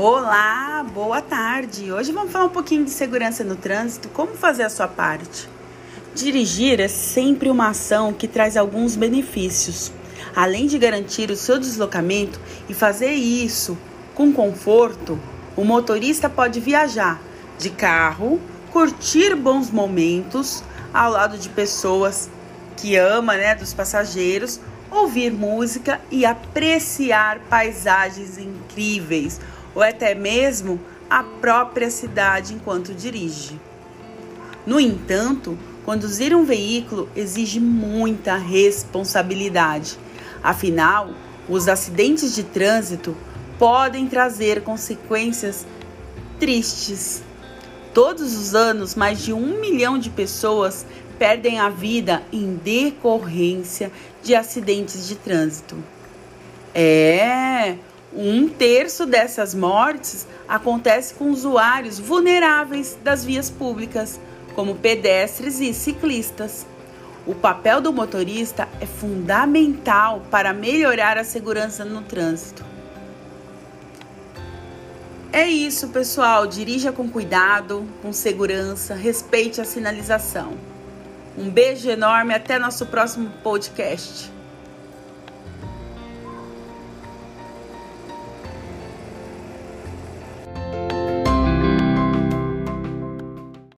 Olá, boa tarde. Hoje vamos falar um pouquinho de segurança no trânsito, como fazer a sua parte. Dirigir é sempre uma ação que traz alguns benefícios. Além de garantir o seu deslocamento e fazer isso com conforto, o motorista pode viajar de carro, curtir bons momentos ao lado de pessoas que ama, né, dos passageiros, ouvir música e apreciar paisagens incríveis ou até mesmo a própria cidade enquanto dirige. No entanto, conduzir um veículo exige muita responsabilidade. Afinal, os acidentes de trânsito podem trazer consequências tristes. Todos os anos, mais de um milhão de pessoas perdem a vida em decorrência de acidentes de trânsito. É, um terço dessas mortes acontece com usuários vulneráveis das vias públicas, como pedestres e ciclistas. O papel do motorista é fundamental para melhorar a segurança no trânsito. É isso, pessoal. Dirija com cuidado, com segurança, respeite a sinalização. Um beijo enorme, até nosso próximo podcast.